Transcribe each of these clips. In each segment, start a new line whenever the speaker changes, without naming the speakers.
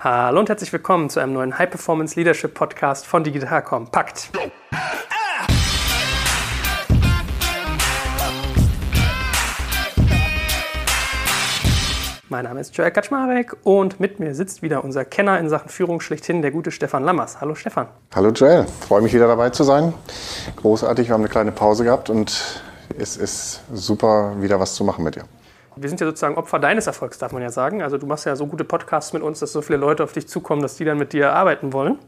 Hallo und herzlich willkommen zu einem neuen High Performance Leadership Podcast von Digital Kompakt. Mein Name ist Joel Kaczmarek und mit mir sitzt wieder unser Kenner in Sachen Führung schlechthin, der gute Stefan Lammers. Hallo Stefan.
Hallo Joel, freue mich wieder dabei zu sein. Großartig, wir haben eine kleine Pause gehabt und es ist super, wieder was zu machen mit dir
wir sind ja sozusagen Opfer deines Erfolgs, darf man ja sagen. Also du machst ja so gute Podcasts mit uns, dass so viele Leute auf dich zukommen, dass die dann mit dir arbeiten wollen.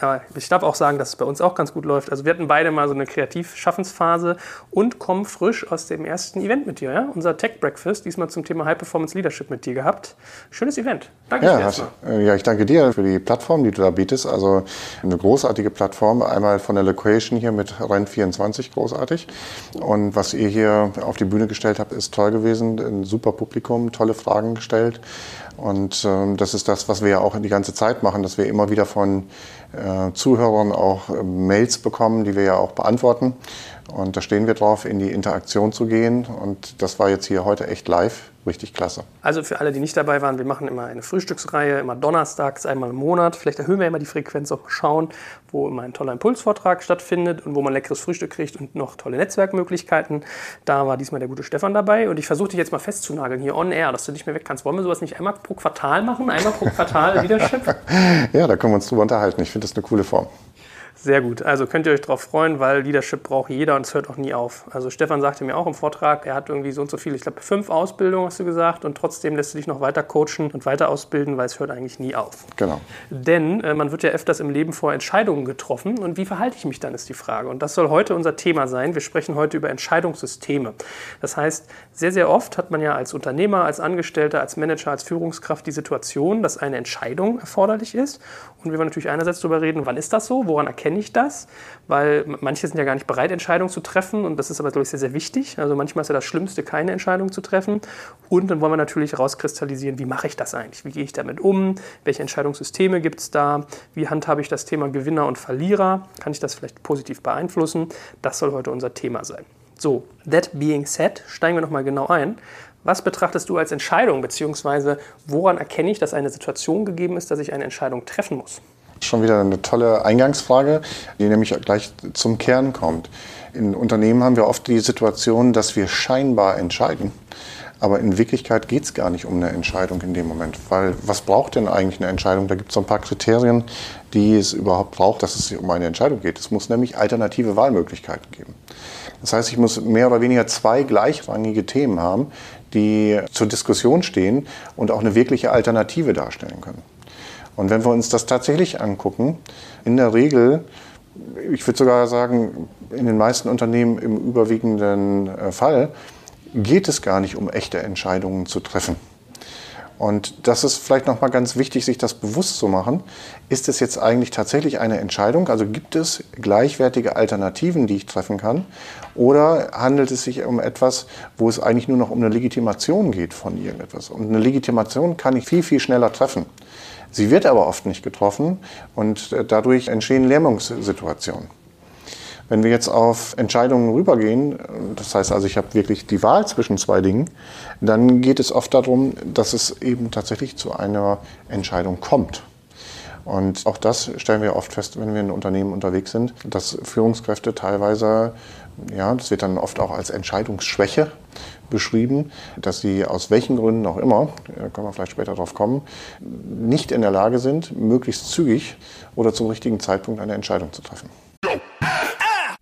Aber ich darf auch sagen, dass es bei uns auch ganz gut läuft. Also wir hatten beide mal so eine Kreativschaffensphase und kommen frisch aus dem ersten Event mit dir. Ja? Unser Tech Breakfast, diesmal zum Thema High Performance Leadership mit dir gehabt. Schönes Event.
Danke ja, dir hast, äh, ja, ich danke dir für die Plattform, die du da bietest. Also eine großartige Plattform. Einmal von der Location hier mit Rent24 großartig. Und was ihr hier auf die Bühne gestellt habt, ist toll gewesen. Super Publikum, tolle Fragen gestellt. Und ähm, das ist das, was wir ja auch die ganze Zeit machen, dass wir immer wieder von äh, Zuhörern auch äh, Mails bekommen, die wir ja auch beantworten. Und da stehen wir drauf, in die Interaktion zu gehen. Und das war jetzt hier heute echt live richtig klasse.
Also für alle, die nicht dabei waren, wir machen immer eine Frühstücksreihe, immer donnerstags, einmal im Monat. Vielleicht erhöhen wir immer die Frequenz, auch mal schauen, wo immer ein toller Impulsvortrag stattfindet und wo man leckeres Frühstück kriegt und noch tolle Netzwerkmöglichkeiten. Da war diesmal der gute Stefan dabei und ich versuche dich jetzt mal festzunageln hier on air, dass du nicht mehr weg kannst. Wollen wir sowas nicht einmal pro Quartal machen? Einmal pro Quartal Leadership?
ja, da können wir uns drüber unterhalten. Ich finde das eine coole Form.
Sehr gut. Also könnt ihr euch darauf freuen, weil Leadership braucht jeder und es hört auch nie auf. Also Stefan sagte mir auch im Vortrag, er hat irgendwie so und so viel, ich glaube fünf Ausbildungen hast du gesagt und trotzdem lässt du dich noch weiter coachen und weiter ausbilden, weil es hört eigentlich nie auf.
Genau.
Denn äh, man wird ja öfters im Leben vor Entscheidungen getroffen und wie verhalte ich mich dann, ist die Frage. Und das soll heute unser Thema sein. Wir sprechen heute über Entscheidungssysteme. Das heißt, sehr, sehr oft hat man ja als Unternehmer, als Angestellter, als Manager, als Führungskraft die Situation, dass eine Entscheidung erforderlich ist. Und wir wollen natürlich einerseits darüber reden, wann ist das so, woran erkenne ich das? Weil manche sind ja gar nicht bereit, Entscheidungen zu treffen und das ist aber, glaube ich, sehr, sehr wichtig. Also manchmal ist ja das Schlimmste, keine Entscheidung zu treffen. Und dann wollen wir natürlich herauskristallisieren, wie mache ich das eigentlich? Wie gehe ich damit um? Welche Entscheidungssysteme gibt es da? Wie handhabe ich das Thema Gewinner und Verlierer? Kann ich das vielleicht positiv beeinflussen? Das soll heute unser Thema sein. So, that being said, steigen wir nochmal genau ein. Was betrachtest du als Entscheidung, beziehungsweise woran erkenne ich, dass eine Situation gegeben ist, dass ich eine Entscheidung treffen muss?
Schon wieder eine tolle Eingangsfrage, die nämlich gleich zum Kern kommt. In Unternehmen haben wir oft die Situation, dass wir scheinbar entscheiden. Aber in Wirklichkeit geht es gar nicht um eine Entscheidung in dem Moment. Weil was braucht denn eigentlich eine Entscheidung? Da gibt es so ein paar Kriterien, die es überhaupt braucht, dass es um eine Entscheidung geht. Es muss nämlich alternative Wahlmöglichkeiten geben. Das heißt, ich muss mehr oder weniger zwei gleichrangige Themen haben, die zur Diskussion stehen und auch eine wirkliche Alternative darstellen können. Und wenn wir uns das tatsächlich angucken, in der Regel, ich würde sogar sagen, in den meisten Unternehmen im überwiegenden äh, Fall, geht es gar nicht um echte Entscheidungen zu treffen. Und das ist vielleicht nochmal ganz wichtig, sich das bewusst zu machen. Ist es jetzt eigentlich tatsächlich eine Entscheidung? Also gibt es gleichwertige Alternativen, die ich treffen kann? Oder handelt es sich um etwas, wo es eigentlich nur noch um eine Legitimation geht von irgendetwas? Und eine Legitimation kann ich viel, viel schneller treffen. Sie wird aber oft nicht getroffen und äh, dadurch entstehen Lähmungssituationen. Wenn wir jetzt auf Entscheidungen rübergehen, das heißt also, ich habe wirklich die Wahl zwischen zwei Dingen, dann geht es oft darum, dass es eben tatsächlich zu einer Entscheidung kommt. Und auch das stellen wir oft fest, wenn wir in Unternehmen unterwegs sind, dass Führungskräfte teilweise, ja, das wird dann oft auch als Entscheidungsschwäche beschrieben, dass sie aus welchen Gründen auch immer, können wir vielleicht später drauf kommen, nicht in der Lage sind, möglichst zügig oder zum richtigen Zeitpunkt eine Entscheidung zu treffen.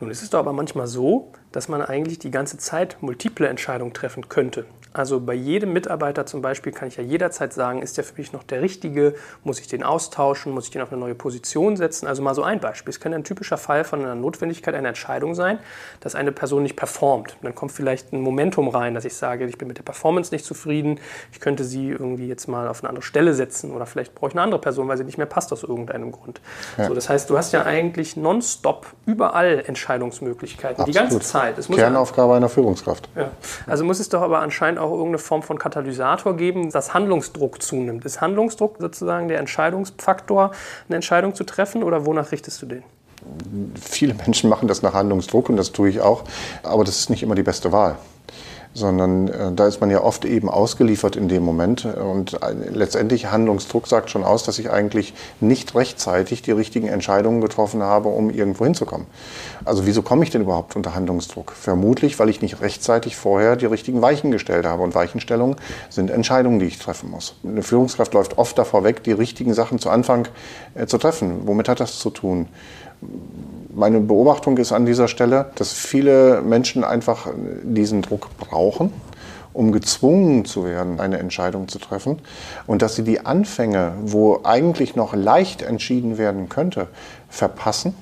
Nun ist es doch aber manchmal so, dass man eigentlich die ganze Zeit multiple Entscheidungen treffen könnte. Also bei jedem Mitarbeiter zum Beispiel kann ich ja jederzeit sagen, ist der für mich noch der Richtige? Muss ich den austauschen? Muss ich den auf eine neue Position setzen? Also mal so ein Beispiel. Es kann ein typischer Fall von einer Notwendigkeit einer Entscheidung sein, dass eine Person nicht performt. Dann kommt vielleicht ein Momentum rein, dass ich sage, ich bin mit der Performance nicht zufrieden. Ich könnte sie irgendwie jetzt mal auf eine andere Stelle setzen oder vielleicht brauche ich eine andere Person, weil sie nicht mehr passt aus irgendeinem Grund. Ja. So, das heißt, du hast ja eigentlich nonstop überall Entscheidungsmöglichkeiten, Absolut. die ganze Zeit. Zeit.
Kernaufgabe einer Führungskraft.
Ja. Also muss es doch aber anscheinend auch irgendeine Form von Katalysator geben, dass Handlungsdruck zunimmt. Ist Handlungsdruck sozusagen der Entscheidungsfaktor, eine Entscheidung zu treffen oder wonach richtest du den?
Viele Menschen machen das nach Handlungsdruck und das tue ich auch, aber das ist nicht immer die beste Wahl sondern äh, da ist man ja oft eben ausgeliefert in dem Moment. Und äh, letztendlich Handlungsdruck sagt schon aus, dass ich eigentlich nicht rechtzeitig die richtigen Entscheidungen getroffen habe, um irgendwo hinzukommen. Also wieso komme ich denn überhaupt unter Handlungsdruck? Vermutlich, weil ich nicht rechtzeitig vorher die richtigen Weichen gestellt habe. Und Weichenstellungen sind Entscheidungen, die ich treffen muss. Eine Führungskraft läuft oft davor weg, die richtigen Sachen zu Anfang äh, zu treffen. Womit hat das zu tun? Meine Beobachtung ist an dieser Stelle, dass viele Menschen einfach diesen Druck brauchen, um gezwungen zu werden, eine Entscheidung zu treffen. Und dass sie die Anfänge, wo eigentlich noch leicht entschieden werden könnte, verpassen,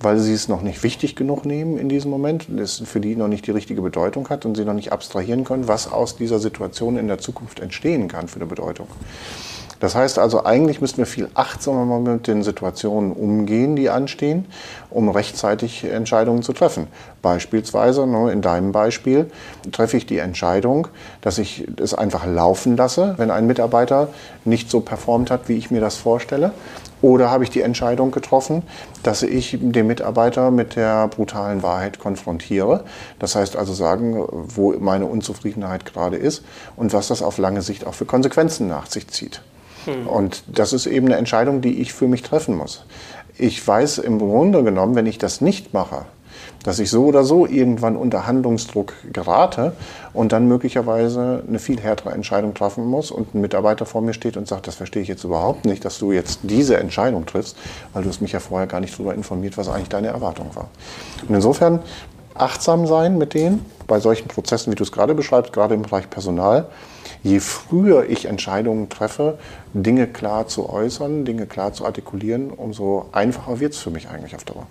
weil sie es noch nicht wichtig genug nehmen in diesem Moment, es für die noch nicht die richtige Bedeutung hat und sie noch nicht abstrahieren können, was aus dieser Situation in der Zukunft entstehen kann für eine Bedeutung. Das heißt also, eigentlich müssten wir viel achtsamer mit den Situationen umgehen, die anstehen, um rechtzeitig Entscheidungen zu treffen. Beispielsweise, ne, in deinem Beispiel, treffe ich die Entscheidung, dass ich es einfach laufen lasse, wenn ein Mitarbeiter nicht so performt hat, wie ich mir das vorstelle. Oder habe ich die Entscheidung getroffen, dass ich den Mitarbeiter mit der brutalen Wahrheit konfrontiere? Das heißt also sagen, wo meine Unzufriedenheit gerade ist und was das auf lange Sicht auch für Konsequenzen nach sich zieht. Und das ist eben eine Entscheidung, die ich für mich treffen muss. Ich weiß im Grunde genommen, wenn ich das nicht mache, dass ich so oder so irgendwann unter Handlungsdruck gerate und dann möglicherweise eine viel härtere Entscheidung treffen muss und ein Mitarbeiter vor mir steht und sagt, das verstehe ich jetzt überhaupt nicht, dass du jetzt diese Entscheidung triffst, weil du hast mich ja vorher gar nicht darüber informiert, was eigentlich deine Erwartung war. Und insofern achtsam sein mit denen bei solchen Prozessen, wie du es gerade beschreibst, gerade im Bereich Personal, je früher ich Entscheidungen treffe, Dinge klar zu äußern, Dinge klar zu artikulieren, umso einfacher wird es für mich eigentlich auf Dauer.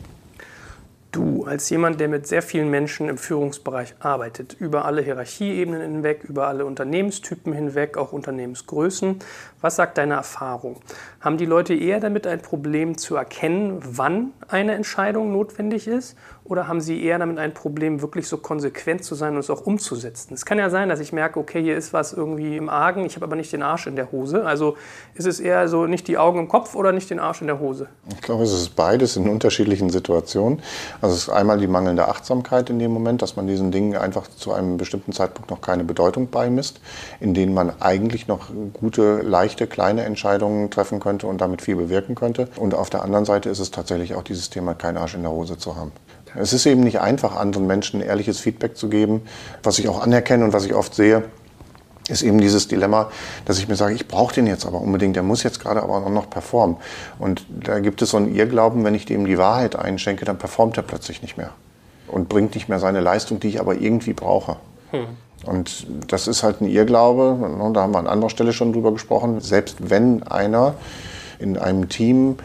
Du, als jemand, der mit sehr vielen Menschen im Führungsbereich arbeitet, über alle Hierarchieebenen hinweg, über alle Unternehmenstypen hinweg, auch Unternehmensgrößen, was sagt deine Erfahrung? Haben die Leute eher damit ein Problem zu erkennen, wann eine Entscheidung notwendig ist? Oder haben sie eher damit ein Problem, wirklich so konsequent zu sein und es auch umzusetzen? Es kann ja sein, dass ich merke, okay, hier ist was irgendwie im Argen, ich habe aber nicht den Arsch in der Hose. Also ist es eher so nicht die Augen im Kopf oder nicht den Arsch in der Hose?
Ich glaube, es ist beides in unterschiedlichen Situationen. Also es ist einmal die mangelnde Achtsamkeit in dem Moment, dass man diesen Dingen einfach zu einem bestimmten Zeitpunkt noch keine Bedeutung beimisst, in denen man eigentlich noch gute, leichte, kleine Entscheidungen treffen könnte und damit viel bewirken könnte. Und auf der anderen Seite ist es tatsächlich auch dieses Thema, keinen Arsch in der Hose zu haben. Es ist eben nicht einfach, anderen Menschen ehrliches Feedback zu geben. Was ich auch anerkenne und was ich oft sehe, ist eben dieses Dilemma, dass ich mir sage, ich brauche den jetzt aber unbedingt, der muss jetzt gerade aber auch noch performen. Und da gibt es so einen Irrglauben, wenn ich dem die Wahrheit einschenke, dann performt er plötzlich nicht mehr und bringt nicht mehr seine Leistung, die ich aber irgendwie brauche. Hm. Und das ist halt ein Irrglaube, da haben wir an anderer Stelle schon drüber gesprochen, selbst wenn einer in einem Team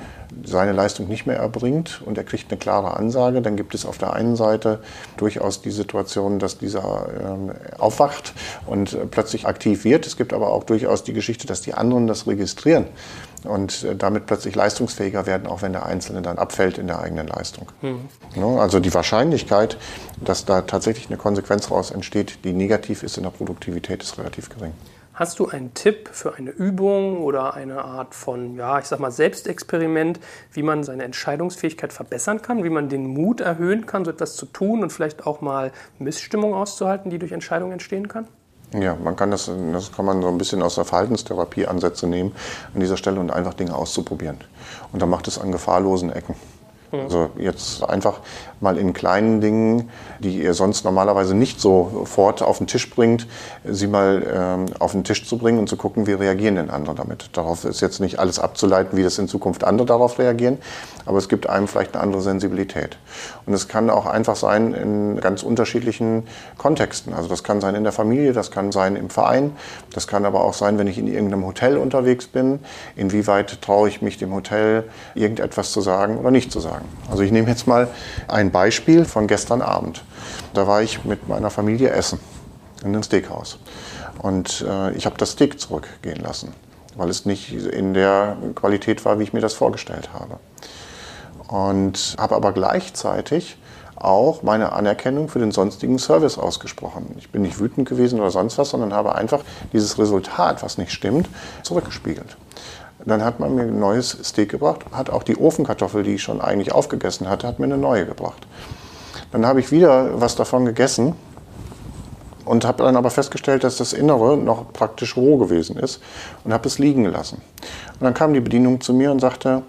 seine Leistung nicht mehr erbringt und er kriegt eine klare Ansage, dann gibt es auf der einen Seite durchaus die Situation, dass dieser äh, aufwacht und äh, plötzlich aktiv wird. Es gibt aber auch durchaus die Geschichte, dass die anderen das registrieren und äh, damit plötzlich leistungsfähiger werden, auch wenn der Einzelne dann abfällt in der eigenen Leistung. Mhm. Also die Wahrscheinlichkeit, dass da tatsächlich eine Konsequenz daraus entsteht, die negativ ist in der Produktivität, ist relativ gering.
Hast du einen Tipp für eine Übung oder eine Art von, ja, ich sag mal, Selbstexperiment, wie man seine Entscheidungsfähigkeit verbessern kann, wie man den Mut erhöhen kann, so etwas zu tun und vielleicht auch mal Missstimmung auszuhalten, die durch Entscheidungen entstehen kann?
Ja, man kann das, das kann man so ein bisschen aus der Verhaltenstherapie Ansätze nehmen an dieser Stelle und einfach Dinge auszuprobieren. Und dann macht es an gefahrlosen Ecken. Also jetzt einfach mal in kleinen Dingen, die ihr sonst normalerweise nicht sofort auf den Tisch bringt, sie mal ähm, auf den Tisch zu bringen und zu gucken, wie reagieren denn andere damit. Darauf ist jetzt nicht alles abzuleiten, wie das in Zukunft andere darauf reagieren, aber es gibt einem vielleicht eine andere Sensibilität. Und es kann auch einfach sein in ganz unterschiedlichen Kontexten. Also das kann sein in der Familie, das kann sein im Verein, das kann aber auch sein, wenn ich in irgendeinem Hotel unterwegs bin. Inwieweit traue ich mich dem Hotel irgendetwas zu sagen oder nicht zu sagen. Also ich nehme jetzt mal ein Beispiel von gestern Abend. Da war ich mit meiner Familie essen in einem Steakhouse. Und äh, ich habe das Steak zurückgehen lassen, weil es nicht in der Qualität war, wie ich mir das vorgestellt habe. Und habe aber gleichzeitig auch meine Anerkennung für den sonstigen Service ausgesprochen. Ich bin nicht wütend gewesen oder sonst was, sondern habe einfach dieses Resultat, was nicht stimmt, zurückgespiegelt. Dann hat man mir ein neues Steak gebracht, hat auch die Ofenkartoffel, die ich schon eigentlich aufgegessen hatte, hat mir eine neue gebracht. Dann habe ich wieder was davon gegessen und habe dann aber festgestellt, dass das Innere noch praktisch roh gewesen ist und habe es liegen gelassen. Und dann kam die Bedienung zu mir und sagte,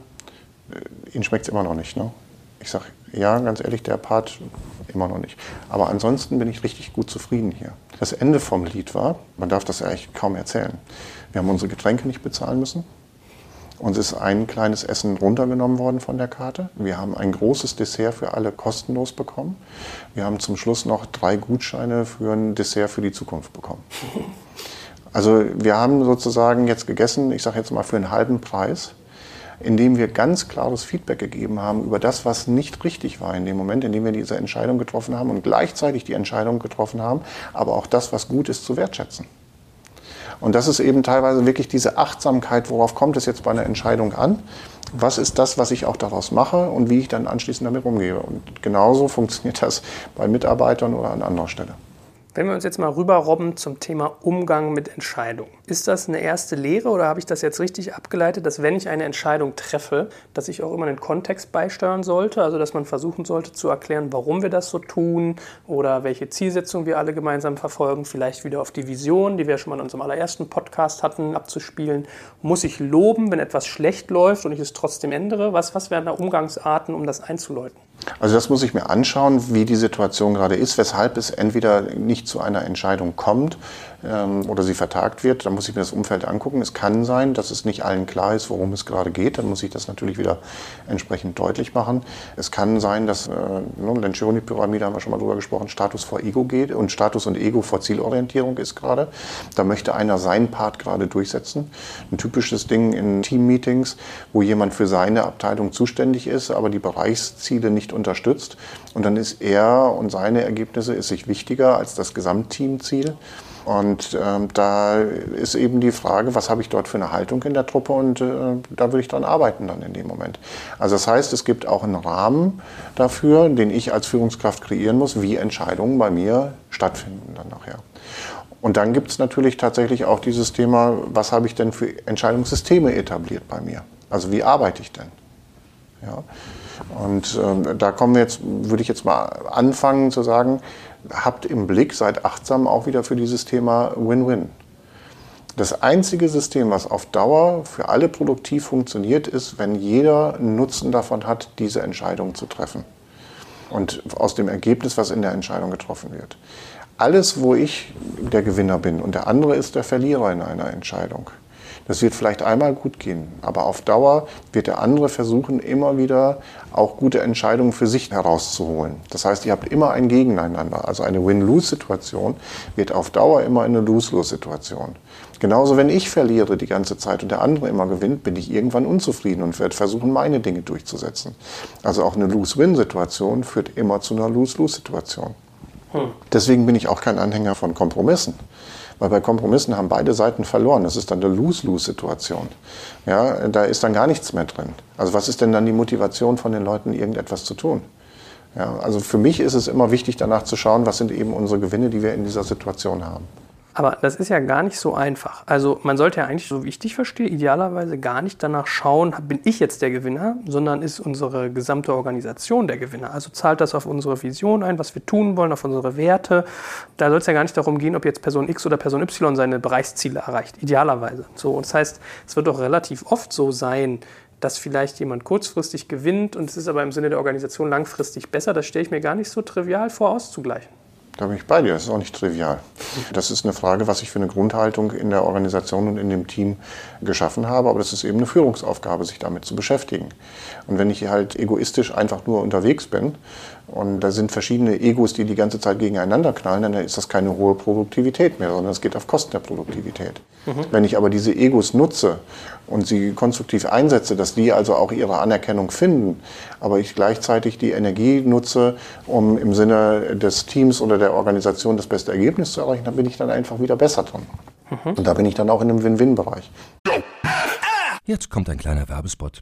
äh, Ihnen schmeckt es immer noch nicht, ne? Ich sage, ja, ganz ehrlich, der Part immer noch nicht. Aber ansonsten bin ich richtig gut zufrieden hier. Das Ende vom Lied war, man darf das eigentlich kaum erzählen. Wir haben unsere Getränke nicht bezahlen müssen. Uns ist ein kleines Essen runtergenommen worden von der Karte. Wir haben ein großes Dessert für alle kostenlos bekommen. Wir haben zum Schluss noch drei Gutscheine für ein Dessert für die Zukunft bekommen. Also wir haben sozusagen jetzt gegessen, ich sage jetzt mal für einen halben Preis, indem wir ganz klares Feedback gegeben haben über das, was nicht richtig war in dem Moment, in dem wir diese Entscheidung getroffen haben und gleichzeitig die Entscheidung getroffen haben, aber auch das, was gut ist, zu wertschätzen. Und das ist eben teilweise wirklich diese Achtsamkeit, worauf kommt es jetzt bei einer Entscheidung an? Was ist das, was ich auch daraus mache und wie ich dann anschließend damit umgehe? Und genauso funktioniert das bei Mitarbeitern oder an anderer Stelle.
Wenn wir uns jetzt mal rüberrobben zum Thema Umgang mit Entscheidungen. Ist das eine erste Lehre oder habe ich das jetzt richtig abgeleitet, dass wenn ich eine Entscheidung treffe, dass ich auch immer den Kontext beisteuern sollte? Also dass man versuchen sollte zu erklären, warum wir das so tun oder welche Zielsetzung wir alle gemeinsam verfolgen, vielleicht wieder auf die Vision, die wir schon mal in unserem allerersten Podcast hatten, abzuspielen. Muss ich loben, wenn etwas schlecht läuft und ich es trotzdem ändere? Was, was wären da Umgangsarten, um das einzuläuten?
Also das muss ich mir anschauen, wie die Situation gerade ist, weshalb es entweder nicht zu einer Entscheidung kommt ähm, oder sie vertagt wird. Dann muss ich mir das Umfeld angucken. Es kann sein, dass es nicht allen klar ist, worum es gerade geht. Dann muss ich das natürlich wieder entsprechend deutlich machen. Es kann sein, dass, äh, ne, Lencioni-Pyramide haben wir schon mal drüber gesprochen, Status vor Ego geht und Status und Ego vor Zielorientierung ist gerade. Da möchte einer seinen Part gerade durchsetzen. Ein typisches Ding in Team-Meetings, wo jemand für seine Abteilung zuständig ist, aber die Bereichsziele nicht unterstützt. Und dann ist er und seine Ergebnisse ist sich wichtiger als das Gesamtteamziel. Und ähm, da ist eben die Frage, was habe ich dort für eine Haltung in der Truppe und äh, da würde ich dran arbeiten dann in dem Moment. Also das heißt, es gibt auch einen Rahmen dafür, den ich als Führungskraft kreieren muss, wie Entscheidungen bei mir stattfinden dann nachher. Und dann gibt es natürlich tatsächlich auch dieses Thema, was habe ich denn für Entscheidungssysteme etabliert bei mir? Also wie arbeite ich denn? Ja. Und ähm, da kommen wir jetzt, würde ich jetzt mal anfangen zu sagen, habt im Blick, seid achtsam auch wieder für dieses Thema Win-Win. Das einzige System, was auf Dauer für alle produktiv funktioniert, ist, wenn jeder Nutzen davon hat, diese Entscheidung zu treffen. Und aus dem Ergebnis, was in der Entscheidung getroffen wird. Alles, wo ich der Gewinner bin und der andere ist der Verlierer in einer Entscheidung, das wird vielleicht einmal gut gehen, aber auf Dauer wird der andere versuchen, immer wieder auch gute Entscheidungen für sich herauszuholen. Das heißt, ihr habt immer ein Gegeneinander. Also eine Win-Lose-Situation wird auf Dauer immer eine Lose-Lose-Situation. Genauso, wenn ich verliere die ganze Zeit und der andere immer gewinnt, bin ich irgendwann unzufrieden und werde versuchen, meine Dinge durchzusetzen. Also auch eine Lose-Win-Situation führt immer zu einer Lose-Lose-Situation. Hm. Deswegen bin ich auch kein Anhänger von Kompromissen. Weil bei Kompromissen haben beide Seiten verloren. Das ist dann eine Lose-Lose-Situation. Ja, da ist dann gar nichts mehr drin. Also was ist denn dann die Motivation von den Leuten, irgendetwas zu tun? Ja, also für mich ist es immer wichtig, danach zu schauen, was sind eben unsere Gewinne, die wir in dieser Situation haben.
Aber das ist ja gar nicht so einfach. Also man sollte ja eigentlich, so wie ich dich verstehe, idealerweise gar nicht danach schauen, bin ich jetzt der Gewinner, sondern ist unsere gesamte Organisation der Gewinner. Also zahlt das auf unsere Vision ein, was wir tun wollen, auf unsere Werte. Da soll es ja gar nicht darum gehen, ob jetzt Person X oder Person Y seine Bereichsziele erreicht. Idealerweise. So, und das heißt, es wird doch relativ oft so sein, dass vielleicht jemand kurzfristig gewinnt und es ist aber im Sinne der Organisation langfristig besser. Das stelle ich mir gar nicht so trivial vor, auszugleichen.
Da bin ich bei dir, das ist auch nicht trivial. Das ist eine Frage, was ich für eine Grundhaltung in der Organisation und in dem Team geschaffen habe, aber das ist eben eine Führungsaufgabe, sich damit zu beschäftigen. Und wenn ich halt egoistisch einfach nur unterwegs bin und da sind verschiedene Egos, die die ganze Zeit gegeneinander knallen, dann ist das keine hohe Produktivität mehr, sondern es geht auf Kosten der Produktivität. Mhm. Wenn ich aber diese Egos nutze und sie konstruktiv einsetze, dass die also auch ihre Anerkennung finden, aber ich gleichzeitig die Energie nutze, um im Sinne des Teams oder der Organisation das beste Ergebnis zu erreichen, dann bin ich dann einfach wieder besser dran. Mhm. Und da bin ich dann auch in einem Win-Win-Bereich.
Jetzt kommt ein kleiner Werbespot.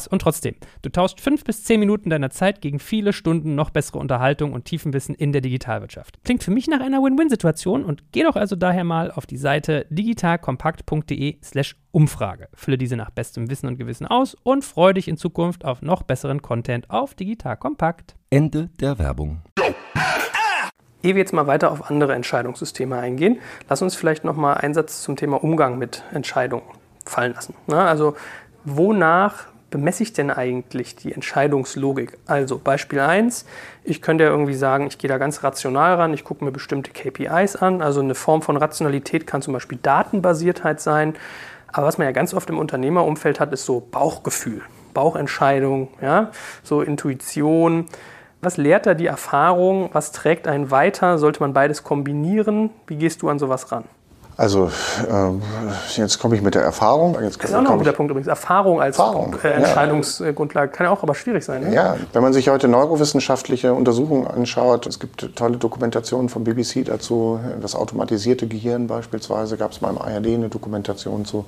Spaß und trotzdem, du tauscht fünf bis zehn Minuten deiner Zeit gegen viele Stunden noch bessere Unterhaltung und tiefen Wissen in der Digitalwirtschaft. Klingt für mich nach einer Win-Win-Situation und geh doch also daher mal auf die Seite digitalkompakt.de/slash Umfrage. Fülle diese nach bestem Wissen und Gewissen aus und freue dich in Zukunft auf noch besseren Content auf Digital Kompakt.
Ende der Werbung.
Ehe wir jetzt mal weiter auf andere Entscheidungssysteme eingehen, lass uns vielleicht noch mal einen Satz zum Thema Umgang mit Entscheidungen fallen lassen. Na, also wonach bemesse ich denn eigentlich die Entscheidungslogik? Also Beispiel 1, ich könnte ja irgendwie sagen, ich gehe da ganz rational ran, ich gucke mir bestimmte KPIs an. Also eine Form von Rationalität kann zum Beispiel Datenbasiertheit sein. Aber was man ja ganz oft im Unternehmerumfeld hat, ist so Bauchgefühl, Bauchentscheidung, ja? so Intuition. Was lehrt da die Erfahrung? Was trägt einen weiter? Sollte man beides kombinieren? Wie gehst du an sowas ran?
Also ähm, jetzt komme ich mit der Erfahrung. Jetzt
das ist auch noch ein guter Punkt übrigens. Erfahrung als Erfahrung, äh, Entscheidungsgrundlage kann ja auch aber schwierig sein. Ne?
Ja, wenn man sich heute neurowissenschaftliche Untersuchungen anschaut, es gibt tolle Dokumentationen vom BBC dazu, das automatisierte Gehirn beispielsweise, gab es mal im ARD eine Dokumentation zu.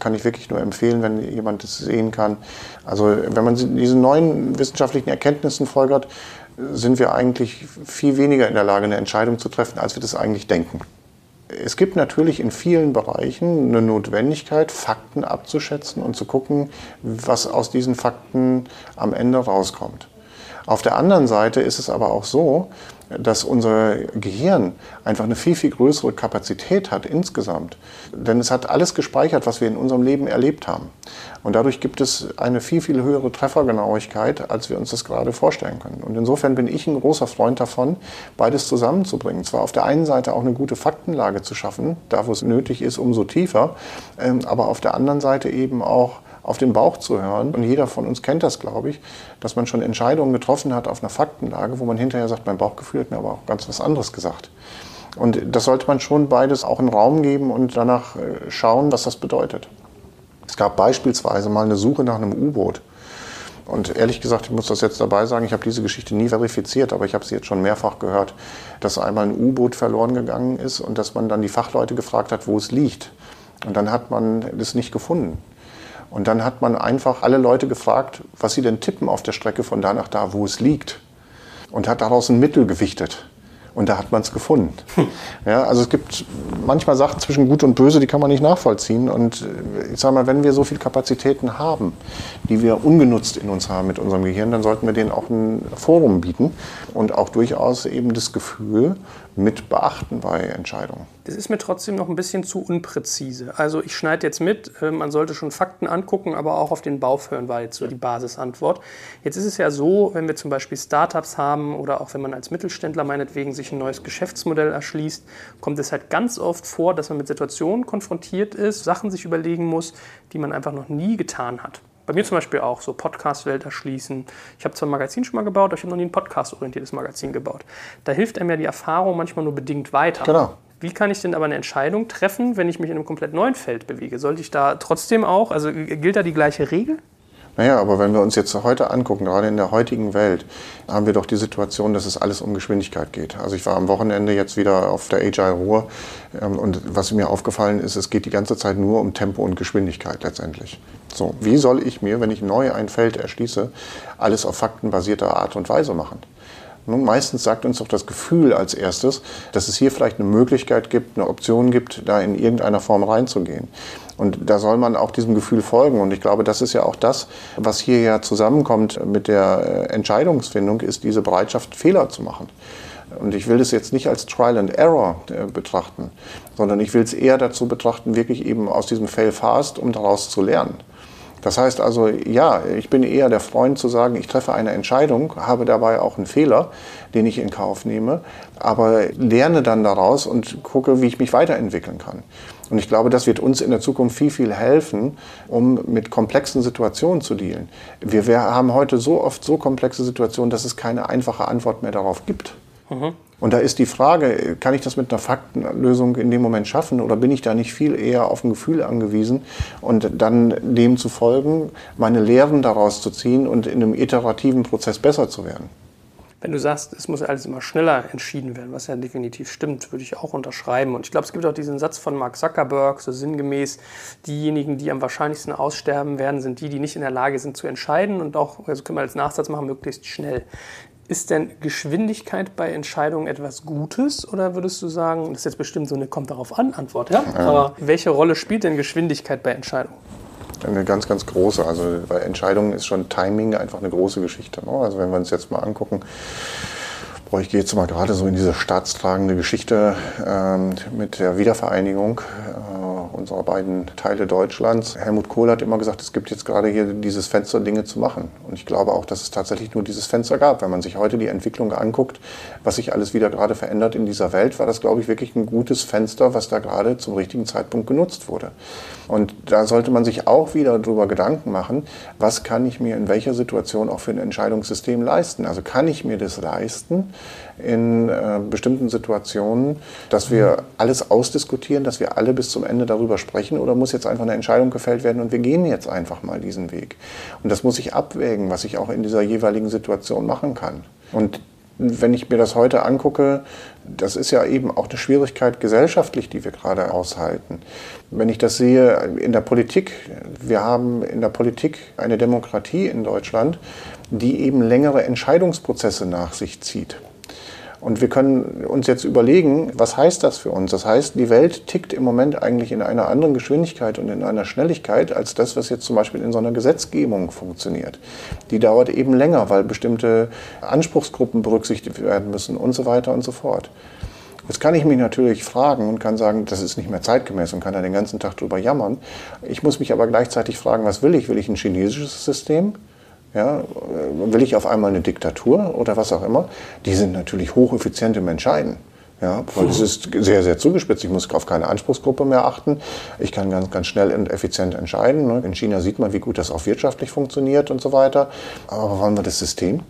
Kann ich wirklich nur empfehlen, wenn jemand das sehen kann. Also wenn man diesen neuen wissenschaftlichen Erkenntnissen folgert, sind wir eigentlich viel weniger in der Lage, eine Entscheidung zu treffen, als wir das eigentlich denken es gibt natürlich in vielen Bereichen eine Notwendigkeit, Fakten abzuschätzen und zu gucken, was aus diesen Fakten am Ende rauskommt. Auf der anderen Seite ist es aber auch so, dass unser Gehirn einfach eine viel, viel größere Kapazität hat insgesamt. Denn es hat alles gespeichert, was wir in unserem Leben erlebt haben. Und dadurch gibt es eine viel, viel höhere Treffergenauigkeit, als wir uns das gerade vorstellen können. Und insofern bin ich ein großer Freund davon, beides zusammenzubringen. Zwar auf der einen Seite auch eine gute Faktenlage zu schaffen, da wo es nötig ist, umso tiefer, ähm, aber auf der anderen Seite eben auch auf den Bauch zu hören. Und jeder von uns kennt das, glaube ich, dass man schon Entscheidungen getroffen hat auf einer Faktenlage, wo man hinterher sagt, mein Bauchgefühl hat mir aber auch ganz was anderes gesagt. Und das sollte man schon beides auch in Raum geben und danach äh, schauen, was das bedeutet. Es gab beispielsweise mal eine Suche nach einem U-Boot. Und ehrlich gesagt, ich muss das jetzt dabei sagen, ich habe diese Geschichte nie verifiziert, aber ich habe sie jetzt schon mehrfach gehört, dass einmal ein U-Boot verloren gegangen ist und dass man dann die Fachleute gefragt hat, wo es liegt. Und dann hat man es nicht gefunden. Und dann hat man einfach alle Leute gefragt, was sie denn tippen auf der Strecke von da nach da, wo es liegt. Und hat daraus ein Mittel gewichtet. Und da hat man es gefunden. Ja, also es gibt manchmal Sachen zwischen Gut und Böse, die kann man nicht nachvollziehen. Und äh, ich sage mal, wenn wir so viele Kapazitäten haben, die wir ungenutzt in uns haben mit unserem Gehirn, dann sollten wir denen auch ein Forum bieten und auch durchaus eben das Gefühl mit beachten bei Entscheidungen.
Das ist mir trotzdem noch ein bisschen zu unpräzise. Also ich schneide jetzt mit, äh, man sollte schon Fakten angucken, aber auch auf den Bauch hören, war jetzt so die Basisantwort. Jetzt ist es ja so, wenn wir zum Beispiel Startups haben oder auch wenn man als Mittelständler meinetwegen sich ein neues Geschäftsmodell erschließt, kommt es halt ganz oft vor, dass man mit Situationen konfrontiert ist, Sachen sich überlegen muss, die man einfach noch nie getan hat. Bei mir zum Beispiel auch so Podcast-Welt erschließen. Ich habe zwar ein Magazin schon mal gebaut, aber ich habe noch nie ein podcast-orientiertes Magazin gebaut. Da hilft einem ja die Erfahrung manchmal nur bedingt weiter.
Genau.
Wie kann ich denn aber eine Entscheidung treffen, wenn ich mich in einem komplett neuen Feld bewege? Sollte ich da trotzdem auch, also gilt da die gleiche Regel?
Naja, aber wenn wir uns jetzt heute angucken, gerade in der heutigen Welt, haben wir doch die Situation, dass es alles um Geschwindigkeit geht. Also ich war am Wochenende jetzt wieder auf der Agile Ruhr ähm, und was mir aufgefallen ist, es geht die ganze Zeit nur um Tempo und Geschwindigkeit letztendlich. So, wie soll ich mir, wenn ich neu ein Feld erschließe, alles auf faktenbasierter Art und Weise machen? Nun, meistens sagt uns doch das Gefühl als erstes, dass es hier vielleicht eine Möglichkeit gibt, eine Option gibt, da in irgendeiner Form reinzugehen. Und da soll man auch diesem Gefühl folgen. Und ich glaube, das ist ja auch das, was hier ja zusammenkommt mit der äh, Entscheidungsfindung, ist diese Bereitschaft, Fehler zu machen. Und ich will das jetzt nicht als Trial and Error äh, betrachten, sondern ich will es eher dazu betrachten, wirklich eben aus diesem Fail fast, um daraus zu lernen. Das heißt also, ja, ich bin eher der Freund zu sagen, ich treffe eine Entscheidung, habe dabei auch einen Fehler, den ich in Kauf nehme, aber lerne dann daraus und gucke, wie ich mich weiterentwickeln kann. Und ich glaube, das wird uns in der Zukunft viel, viel helfen, um mit komplexen Situationen zu dealen. Wir, wir haben heute so oft so komplexe Situationen, dass es keine einfache Antwort mehr darauf gibt. Mhm. Und da ist die Frage, kann ich das mit einer Faktenlösung in dem Moment schaffen oder bin ich da nicht viel eher auf ein Gefühl angewiesen und dann dem zu folgen, meine Lehren daraus zu ziehen und in einem iterativen Prozess besser zu werden?
Wenn du sagst, es muss alles immer schneller entschieden werden, was ja definitiv stimmt, würde ich auch unterschreiben. Und ich glaube, es gibt auch diesen Satz von Mark Zuckerberg, so sinngemäß, diejenigen, die am wahrscheinlichsten aussterben werden, sind die, die nicht in der Lage sind zu entscheiden und auch, also können wir als Nachsatz machen, möglichst schnell. Ist denn Geschwindigkeit bei Entscheidungen etwas Gutes oder würdest du sagen, das ist jetzt bestimmt so eine kommt darauf an Antwort, ja? ja. Aber welche Rolle spielt denn Geschwindigkeit bei Entscheidungen?
Eine ganz, ganz große. Also bei Entscheidungen ist schon Timing einfach eine große Geschichte. Ne? Also wenn wir uns jetzt mal angucken, boah, ich gehe jetzt mal gerade so in diese staatstragende Geschichte ähm, mit der Wiedervereinigung. Unserer beiden Teile Deutschlands. Helmut Kohl hat immer gesagt, es gibt jetzt gerade hier dieses Fenster, Dinge zu machen. Und ich glaube auch, dass es tatsächlich nur dieses Fenster gab. Wenn man sich heute die Entwicklung anguckt, was sich alles wieder gerade verändert in dieser Welt, war das, glaube ich, wirklich ein gutes Fenster, was da gerade zum richtigen Zeitpunkt genutzt wurde. Und da sollte man sich auch wieder darüber Gedanken machen, was kann ich mir in welcher Situation auch für ein Entscheidungssystem leisten. Also kann ich mir das leisten, in äh, bestimmten Situationen, dass wir alles ausdiskutieren, dass wir alle bis zum Ende darüber sprechen oder muss jetzt einfach eine Entscheidung gefällt werden und wir gehen jetzt einfach mal diesen Weg. Und das muss ich abwägen, was ich auch in dieser jeweiligen Situation machen kann. Und wenn ich mir das heute angucke, das ist ja eben auch eine Schwierigkeit gesellschaftlich, die wir gerade aushalten. Wenn ich das sehe in der Politik, wir haben in der Politik eine Demokratie in Deutschland, die eben längere Entscheidungsprozesse nach sich zieht. Und wir können uns jetzt überlegen, was heißt das für uns? Das heißt, die Welt tickt im Moment eigentlich in einer anderen Geschwindigkeit und in einer Schnelligkeit als das, was jetzt zum Beispiel in so einer Gesetzgebung funktioniert. Die dauert eben länger, weil bestimmte Anspruchsgruppen berücksichtigt werden müssen und so weiter und so fort. Jetzt kann ich mich natürlich fragen und kann sagen, das ist nicht mehr zeitgemäß und kann da den ganzen Tag drüber jammern. Ich muss mich aber gleichzeitig fragen, was will ich? Will ich ein chinesisches System? Ja, will ich auf einmal eine Diktatur oder was auch immer? Die sind natürlich hocheffizient im Entscheiden. Ja, weil es ist sehr, sehr zugespitzt. Ich muss auf keine Anspruchsgruppe mehr achten. Ich kann ganz, ganz schnell und effizient entscheiden. Ne? In China sieht man, wie gut das auch wirtschaftlich funktioniert und so weiter. Aber wollen wir das System?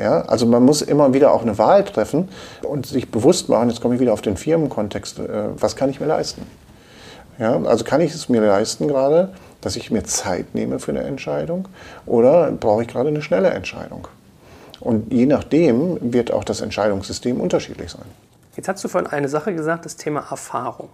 Ja, also man muss immer wieder auch eine Wahl treffen und sich bewusst machen, jetzt komme ich wieder auf den Firmenkontext, äh, was kann ich mir leisten? Ja, also kann ich es mir leisten gerade, dass ich mir Zeit nehme für eine Entscheidung oder brauche ich gerade eine schnelle Entscheidung? Und je nachdem wird auch das Entscheidungssystem unterschiedlich sein.
Jetzt hast du vorhin eine Sache gesagt, das Thema Erfahrung.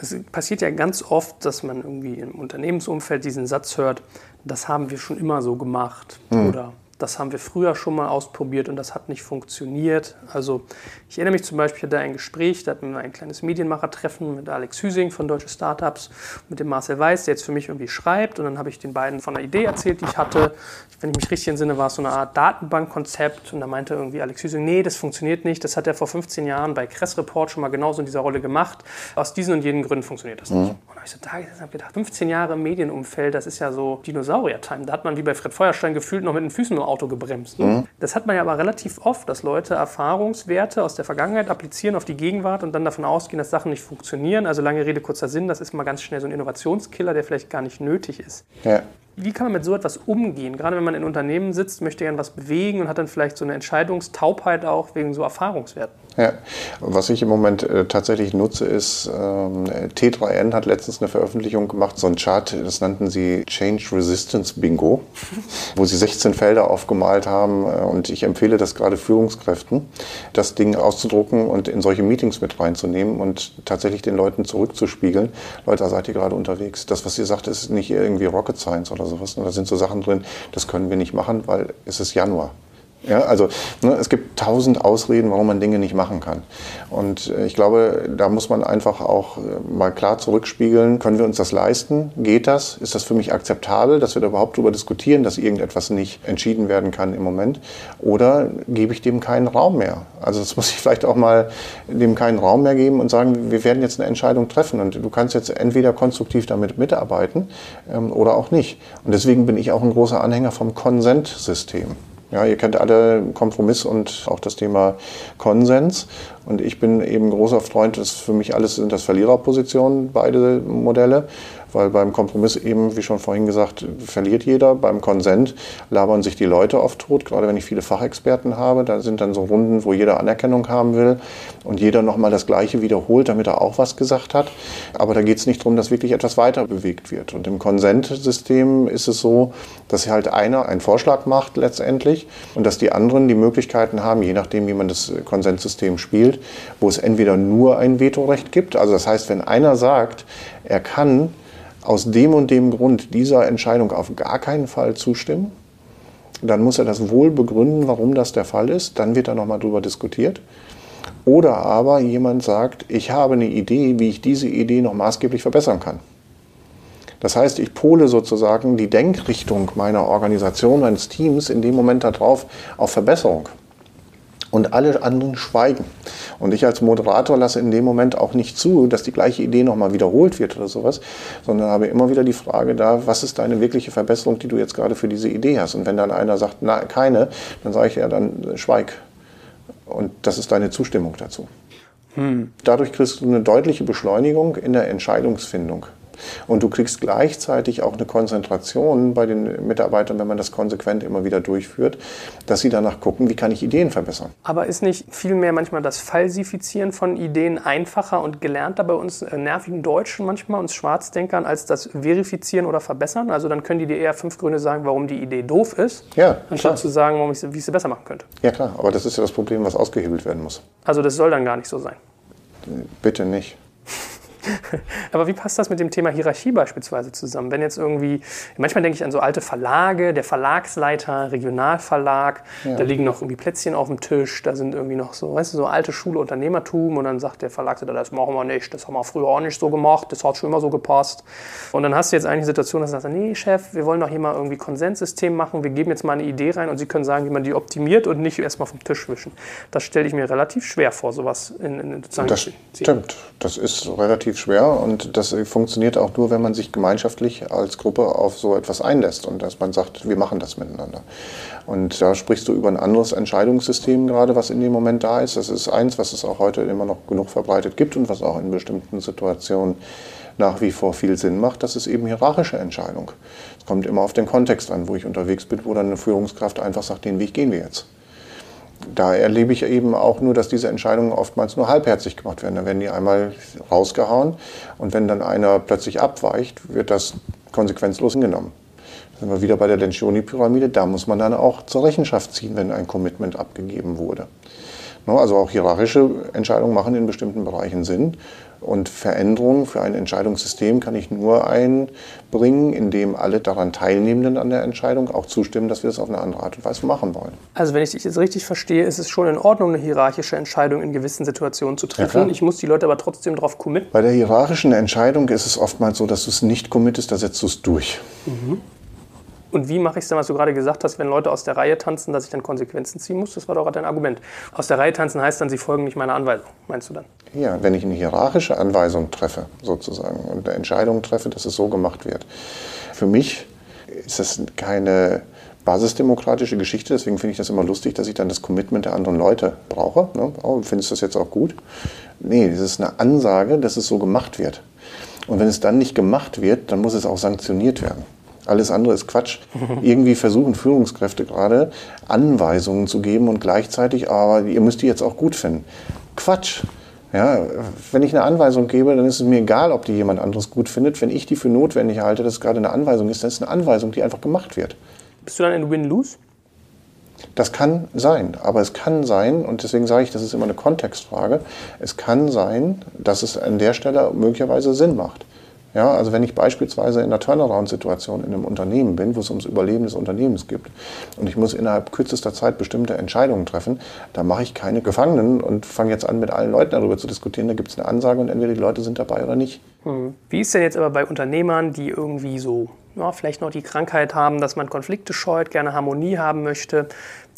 Es passiert ja ganz oft, dass man irgendwie im Unternehmensumfeld diesen Satz hört, das haben wir schon immer so gemacht hm. oder das haben wir früher schon mal ausprobiert und das hat nicht funktioniert. Also ich erinnere mich zum Beispiel, hatte ein Gespräch, da hatten wir ein kleines Medienmachertreffen mit Alex Hüsing von Deutsche Startups, mit dem Marcel Weiß, der jetzt für mich irgendwie schreibt. Und dann habe ich den beiden von einer Idee erzählt, die ich hatte. Wenn ich mich richtig entsinne, war es so eine Art Datenbankkonzept. Und da meinte irgendwie Alex Hüsing, nee, das funktioniert nicht. Das hat er vor 15 Jahren bei Kress Report schon mal genauso in dieser Rolle gemacht. Aus diesen und jenen Gründen funktioniert das nicht. Mhm. Da habe ich so da habe gedacht, 15 Jahre im Medienumfeld, das ist ja so Dinosaurier-Time. Da hat man wie bei Fred Feuerstein gefühlt noch mit den Füßen im Auto gebremst. Ne? Mhm. Das hat man ja aber relativ oft, dass Leute Erfahrungswerte aus der Vergangenheit applizieren auf die Gegenwart und dann davon ausgehen, dass Sachen nicht funktionieren. Also lange Rede, kurzer Sinn, das ist mal ganz schnell so ein Innovationskiller, der vielleicht gar nicht nötig ist. Ja. Wie kann man mit so etwas umgehen? Gerade wenn man in Unternehmen sitzt, möchte gerne was bewegen und hat dann vielleicht so eine Entscheidungstaubheit auch wegen so Erfahrungswerten.
Ja, was ich im Moment äh, tatsächlich nutze, ist, ähm, T3N hat letztens eine Veröffentlichung gemacht, so ein Chart, das nannten sie Change Resistance Bingo, wo sie 16 Felder aufgemalt haben äh, und ich empfehle das gerade Führungskräften, das Ding auszudrucken und in solche Meetings mit reinzunehmen und tatsächlich den Leuten zurückzuspiegeln. Leute, da seid ihr gerade unterwegs. Das, was ihr sagt, ist nicht irgendwie Rocket Science oder sowas. Da sind so Sachen drin, das können wir nicht machen, weil es ist Januar. Ja, also ne, es gibt tausend Ausreden, warum man Dinge nicht machen kann. Und äh, ich glaube, da muss man einfach auch äh, mal klar zurückspiegeln, können wir uns das leisten? Geht das? Ist das für mich akzeptabel, dass wir da überhaupt darüber diskutieren, dass irgendetwas nicht entschieden werden kann im Moment? Oder gebe ich dem keinen Raum mehr? Also das muss ich vielleicht auch mal dem keinen Raum mehr geben und sagen, wir werden jetzt eine Entscheidung treffen und du kannst jetzt entweder konstruktiv damit mitarbeiten ähm, oder auch nicht. Und deswegen bin ich auch ein großer Anhänger vom Konsentsystem. Ja, ihr kennt alle Kompromiss und auch das Thema Konsens. Und ich bin eben großer Freund, das für mich alles sind das Verliererpositionen, beide Modelle weil beim Kompromiss eben, wie schon vorhin gesagt, verliert jeder. Beim Konsent labern sich die Leute oft tot, gerade wenn ich viele Fachexperten habe. Da sind dann so Runden, wo jeder Anerkennung haben will und jeder nochmal das Gleiche wiederholt, damit er auch was gesagt hat. Aber da geht es nicht darum, dass wirklich etwas weiter bewegt wird. Und im Konsentsystem ist es so, dass halt einer einen Vorschlag macht letztendlich und dass die anderen die Möglichkeiten haben, je nachdem, wie man das Konsenssystem spielt, wo es entweder nur ein Vetorecht gibt. Also das heißt, wenn einer sagt, er kann aus dem und dem Grund dieser Entscheidung auf gar keinen Fall zustimmen. Dann muss er das wohl begründen, warum das der Fall ist. Dann wird da nochmal drüber diskutiert. Oder aber jemand sagt, ich habe eine Idee, wie ich diese Idee noch maßgeblich verbessern kann. Das heißt, ich pole sozusagen die Denkrichtung meiner Organisation, meines Teams in dem Moment darauf auf Verbesserung und alle anderen schweigen. Und ich als Moderator lasse in dem Moment auch nicht zu, dass die gleiche Idee nochmal wiederholt wird oder sowas, sondern habe immer wieder die Frage da, was ist deine wirkliche Verbesserung, die du jetzt gerade für diese Idee hast? Und wenn dann einer sagt, na, keine, dann sage ich ja, dann schweig. Und das ist deine Zustimmung dazu. Hm. Dadurch kriegst du eine deutliche Beschleunigung in der Entscheidungsfindung. Und du kriegst gleichzeitig auch eine Konzentration bei den Mitarbeitern, wenn man das konsequent immer wieder durchführt, dass sie danach gucken, wie kann ich Ideen verbessern.
Aber ist nicht vielmehr manchmal das Falsifizieren von Ideen einfacher und gelernter bei uns äh, nervigen Deutschen manchmal, uns Schwarzdenkern, als das Verifizieren oder Verbessern? Also dann können die dir eher fünf Gründe sagen, warum die Idee doof ist,
ja,
anstatt
klar.
zu sagen, warum ich, wie ich sie besser machen könnte.
Ja klar, aber das ist ja das Problem, was ausgehebelt werden muss.
Also das soll dann gar nicht so sein.
Bitte nicht.
Aber wie passt das mit dem Thema Hierarchie beispielsweise zusammen? Wenn jetzt irgendwie, manchmal denke ich an so alte Verlage, der Verlagsleiter, Regionalverlag, ja. da liegen noch irgendwie Plätzchen auf dem Tisch, da sind irgendwie noch so, weißt du, so alte Schule Unternehmertum und dann sagt der Verlagsleiter, das machen wir nicht, das haben wir früher auch nicht so gemacht, das hat schon immer so gepasst. Und dann hast du jetzt eigentlich eine Situation, dass du sagst, nee, Chef, wir wollen doch hier mal irgendwie Konsenssystem machen, wir geben jetzt mal eine Idee rein und Sie können sagen, wie man die optimiert und nicht erstmal vom Tisch wischen. Das stelle ich mir relativ schwer vor, sowas in, in
sozusagen. Das stimmt, das ist relativ relativ schwer und das funktioniert auch nur, wenn man sich gemeinschaftlich als Gruppe auf so etwas einlässt und dass man sagt, wir machen das miteinander. Und da sprichst du über ein anderes Entscheidungssystem gerade, was in dem Moment da ist. Das ist eins, was es auch heute immer noch genug verbreitet gibt und was auch in bestimmten Situationen nach wie vor viel Sinn macht, das ist eben hierarchische Entscheidung. Es kommt immer auf den Kontext an, wo ich unterwegs bin, wo dann eine Führungskraft einfach sagt, den Weg gehen wir jetzt da erlebe ich eben auch nur, dass diese Entscheidungen oftmals nur halbherzig gemacht werden. Da werden die einmal rausgehauen und wenn dann einer plötzlich abweicht, wird das konsequenzlos hingenommen. Da sind wir wieder bei der Lencioni-Pyramide. Da muss man dann auch zur Rechenschaft ziehen, wenn ein Commitment abgegeben wurde. Also auch hierarchische Entscheidungen machen in bestimmten Bereichen Sinn. Und Veränderungen für ein Entscheidungssystem kann ich nur einbringen, indem alle daran Teilnehmenden an der Entscheidung auch zustimmen, dass wir das auf eine andere Art und Weise machen wollen.
Also wenn ich dich jetzt richtig verstehe, ist es schon in Ordnung, eine hierarchische Entscheidung in gewissen Situationen zu treffen. Ja, ich muss die Leute aber trotzdem darauf committen.
Bei der hierarchischen Entscheidung ist es oftmals so, dass du es nicht committest, da setzt du es durch.
Mhm. Und wie mache ich es dann, was du gerade gesagt hast, wenn Leute aus der Reihe tanzen, dass ich dann Konsequenzen ziehen muss? Das war doch gerade dein Argument. Aus der Reihe tanzen heißt dann, sie folgen nicht meiner Anweisung, meinst du dann?
Ja, wenn ich eine hierarchische Anweisung treffe, sozusagen, und eine Entscheidung treffe, dass es so gemacht wird. Für mich ist das keine basisdemokratische Geschichte, deswegen finde ich das immer lustig, dass ich dann das Commitment der anderen Leute brauche. Ne? Oh, findest du das jetzt auch gut? Nee, das ist eine Ansage, dass es so gemacht wird. Und wenn es dann nicht gemacht wird, dann muss es auch sanktioniert werden. Alles andere ist Quatsch. Irgendwie versuchen Führungskräfte gerade Anweisungen zu geben und gleichzeitig, aber ihr müsst die jetzt auch gut finden. Quatsch. Ja, wenn ich eine Anweisung gebe, dann ist es mir egal, ob die jemand anderes gut findet. Wenn ich die für notwendig halte, dass es gerade eine Anweisung ist, dann ist es eine Anweisung, die einfach gemacht wird.
Bist du dann in Win-Lose?
Das kann sein, aber es kann sein, und deswegen sage ich, das ist immer eine Kontextfrage, es kann sein, dass es an der Stelle möglicherweise Sinn macht. Ja, also wenn ich beispielsweise in einer Turnaround-Situation in einem Unternehmen bin, wo es ums Überleben des Unternehmens geht und ich muss innerhalb kürzester Zeit bestimmte Entscheidungen treffen, da mache ich keine Gefangenen und fange jetzt an, mit allen Leuten darüber zu diskutieren. Da gibt es eine Ansage und entweder die Leute sind dabei oder nicht.
Hm. Wie ist denn jetzt aber bei Unternehmern, die irgendwie so ja, vielleicht noch die Krankheit haben, dass man Konflikte scheut, gerne Harmonie haben möchte,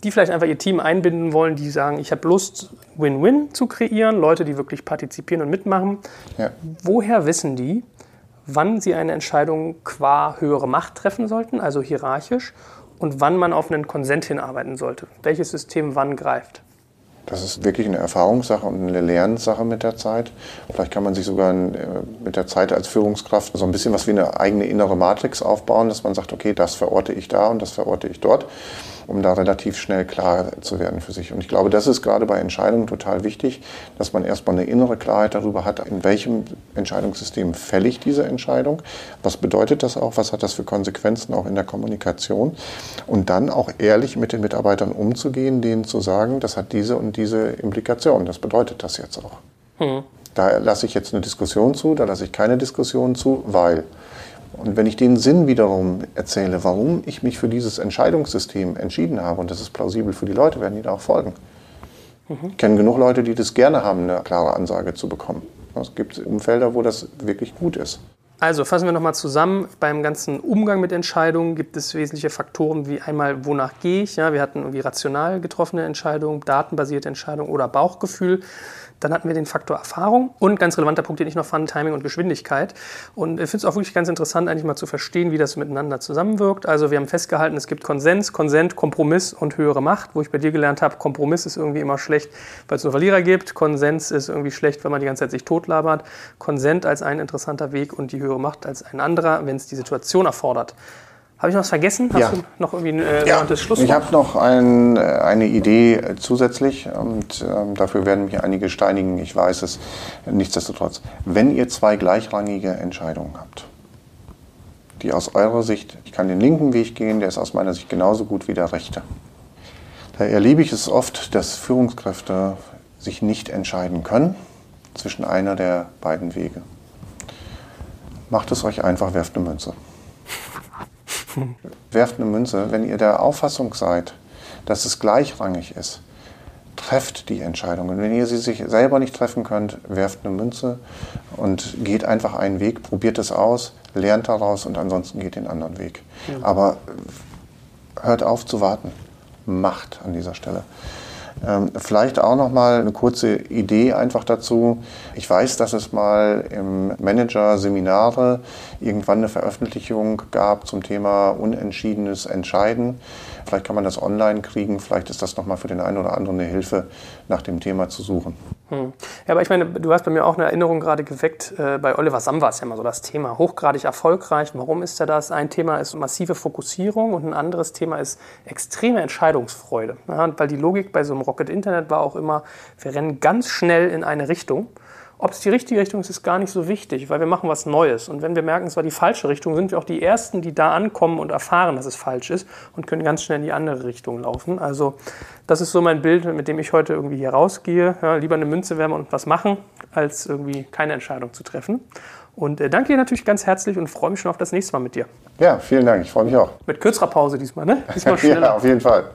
die vielleicht einfach ihr Team einbinden wollen, die sagen, ich habe Lust, Win-Win zu kreieren, Leute, die wirklich partizipieren und mitmachen. Ja. Woher wissen die, wann sie eine Entscheidung qua höhere Macht treffen sollten, also hierarchisch, und wann man auf einen Konsent hinarbeiten sollte? Welches System wann greift?
Das ist wirklich eine Erfahrungssache und eine Lernsache mit der Zeit. Vielleicht kann man sich sogar äh, mit der Zeit als Führungskraft so ein bisschen was wie eine eigene innere Matrix aufbauen, dass man sagt, okay, das verorte ich da und das verorte ich dort um da relativ schnell klar zu werden für sich. Und ich glaube, das ist gerade bei Entscheidungen total wichtig, dass man erstmal eine innere Klarheit darüber hat, in welchem Entscheidungssystem fälle ich diese Entscheidung, was bedeutet das auch, was hat das für Konsequenzen auch in der Kommunikation und dann auch ehrlich mit den Mitarbeitern umzugehen, denen zu sagen, das hat diese und diese Implikation, das bedeutet das jetzt auch. Hm. Da lasse ich jetzt eine Diskussion zu, da lasse ich keine Diskussion zu, weil. Und wenn ich den Sinn wiederum erzähle, warum ich mich für dieses Entscheidungssystem entschieden habe, und das ist plausibel für die Leute, werden die da auch folgen. Mhm. Ich kenne genug Leute, die das gerne haben, eine klare Ansage zu bekommen. Es gibt Umfelder, wo das wirklich gut ist.
Also fassen wir nochmal zusammen. Beim ganzen Umgang mit Entscheidungen gibt es wesentliche Faktoren wie einmal, wonach gehe ich. Ja, wir hatten irgendwie rational getroffene Entscheidungen, datenbasierte Entscheidungen oder Bauchgefühl. Dann hatten wir den Faktor Erfahrung und ganz relevanter Punkt, den ich noch fand, Timing und Geschwindigkeit. Und ich finde es auch wirklich ganz interessant, eigentlich mal zu verstehen, wie das miteinander zusammenwirkt. Also wir haben festgehalten, es gibt Konsens, Konsent, Kompromiss und höhere Macht, wo ich bei dir gelernt habe, Kompromiss ist irgendwie immer schlecht, weil es nur Verlierer gibt. Konsens ist irgendwie schlecht, wenn man die ganze Zeit sich totlabert. Konsent als ein interessanter Weg und die höhere Macht als ein anderer, wenn es die Situation erfordert. Habe ich noch was vergessen?
Hast ja. du
noch irgendwie ein
äh, ja. Schlusswort? Ich habe noch ein, äh, eine Idee äh, zusätzlich und ähm, dafür werden mich einige steinigen, ich weiß es. Nichtsdestotrotz, wenn ihr zwei gleichrangige Entscheidungen habt, die aus eurer Sicht, ich kann den linken Weg gehen, der ist aus meiner Sicht genauso gut wie der rechte. Da erlebe ich es oft, dass Führungskräfte sich nicht entscheiden können zwischen einer der beiden Wege. Macht es euch einfach, werft eine Münze. Werft eine Münze, wenn ihr der Auffassung seid, dass es gleichrangig ist. Trefft die Entscheidung. Und wenn ihr sie sich selber nicht treffen könnt, werft eine Münze und geht einfach einen Weg, probiert es aus, lernt daraus und ansonsten geht den anderen Weg. Ja. Aber hört auf zu warten. Macht an dieser Stelle. Ähm, vielleicht auch noch mal eine kurze Idee einfach dazu. Ich weiß, dass es mal im Manager-Seminare irgendwann eine Veröffentlichung gab zum Thema unentschiedenes Entscheiden. Vielleicht kann man das online kriegen. Vielleicht ist das noch mal für den einen oder anderen eine Hilfe, nach dem Thema zu suchen.
Hm. Ja, aber ich meine, du hast bei mir auch eine Erinnerung gerade geweckt. Äh, bei Oliver Sam war es ja mal so das Thema. Hochgradig erfolgreich. Warum ist er das? Ein Thema ist massive Fokussierung und ein anderes Thema ist extreme Entscheidungsfreude. Ja, weil die Logik bei so einem Rocket Internet war auch immer, wir rennen ganz schnell in eine Richtung. Ob es die richtige Richtung ist, ist gar nicht so wichtig, weil wir machen was Neues. Und wenn wir merken, es war die falsche Richtung, sind wir auch die Ersten, die da ankommen und erfahren, dass es falsch ist und können ganz schnell in die andere Richtung laufen. Also das ist so mein Bild, mit dem ich heute irgendwie hier rausgehe. Ja, lieber eine Münze wärmen und was machen, als irgendwie keine Entscheidung zu treffen. Und äh, danke dir natürlich ganz herzlich und freue mich schon auf das nächste Mal mit dir.
Ja, vielen Dank. Ich freue mich auch.
Mit kürzerer Pause diesmal, ne?
Diesmal schneller. ja, auf jeden Fall.